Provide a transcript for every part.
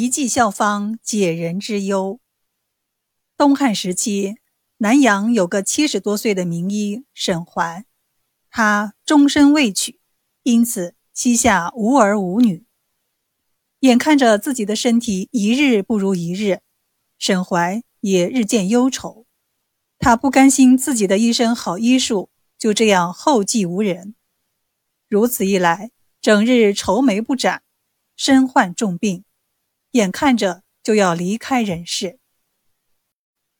一剂效方解人之忧。东汉时期，南阳有个七十多岁的名医沈怀，他终身未娶，因此膝下无儿无女。眼看着自己的身体一日不如一日，沈怀也日渐忧愁。他不甘心自己的一身好医术就这样后继无人，如此一来，整日愁眉不展，身患重病，眼看着就要离开人世。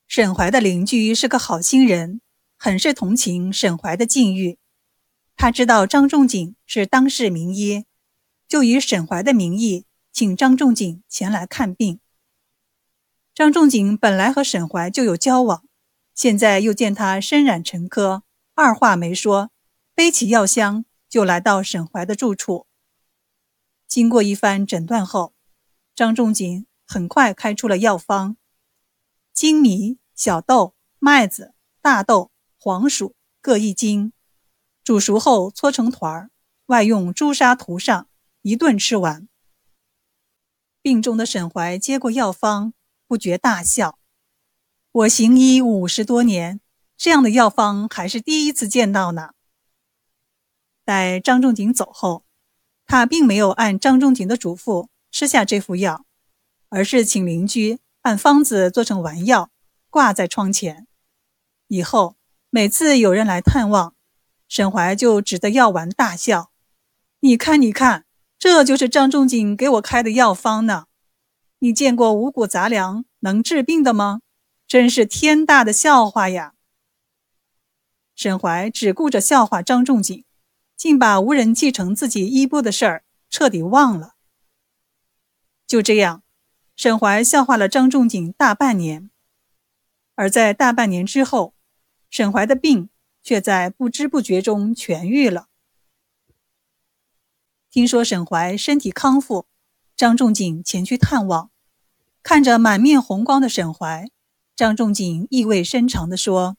沈怀的邻居是个好心人，很是同情沈怀的境遇。他知道张仲景是当世名医，就以沈怀的名义请张仲景前来看病。张仲景本来和沈怀就有交往。现在又见他身染沉疴，二话没说，背起药箱就来到沈怀的住处。经过一番诊断后，张仲景很快开出了药方：粳米、小豆、麦子、大豆、黄薯各一斤，煮熟后搓成团儿，外用朱砂涂上，一顿吃完。病中的沈怀接过药方，不觉大笑。我行医五十多年，这样的药方还是第一次见到呢。待张仲景走后，他并没有按张仲景的嘱咐吃下这副药，而是请邻居按方子做成丸药，挂在窗前。以后每次有人来探望，沈怀就指着药丸大笑：“你看，你看，这就是张仲景给我开的药方呢。你见过五谷杂粮能治病的吗？”真是天大的笑话呀！沈怀只顾着笑话张仲景，竟把无人继承自己衣钵的事儿彻底忘了。就这样，沈怀笑话了张仲景大半年，而在大半年之后，沈怀的病却在不知不觉中痊愈了。听说沈怀身体康复，张仲景前去探望，看着满面红光的沈怀。张仲景意味深长地说：“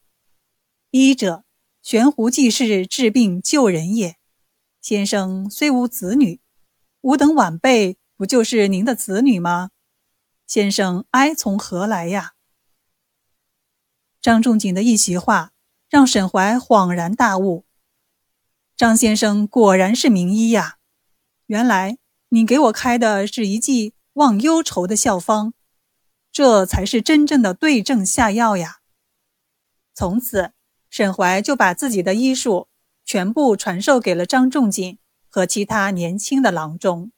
医者，悬壶济世，治病救人也。先生虽无子女，吾等晚辈不就是您的子女吗？先生哀从何来呀？”张仲景的一席话让沈怀恍然大悟：“张先生果然是名医呀！原来你给我开的是一剂忘忧愁的效方。”这才是真正的对症下药呀！从此，沈怀就把自己的医术全部传授给了张仲景和其他年轻的郎中。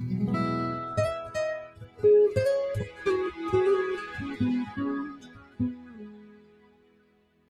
Mm-hmm.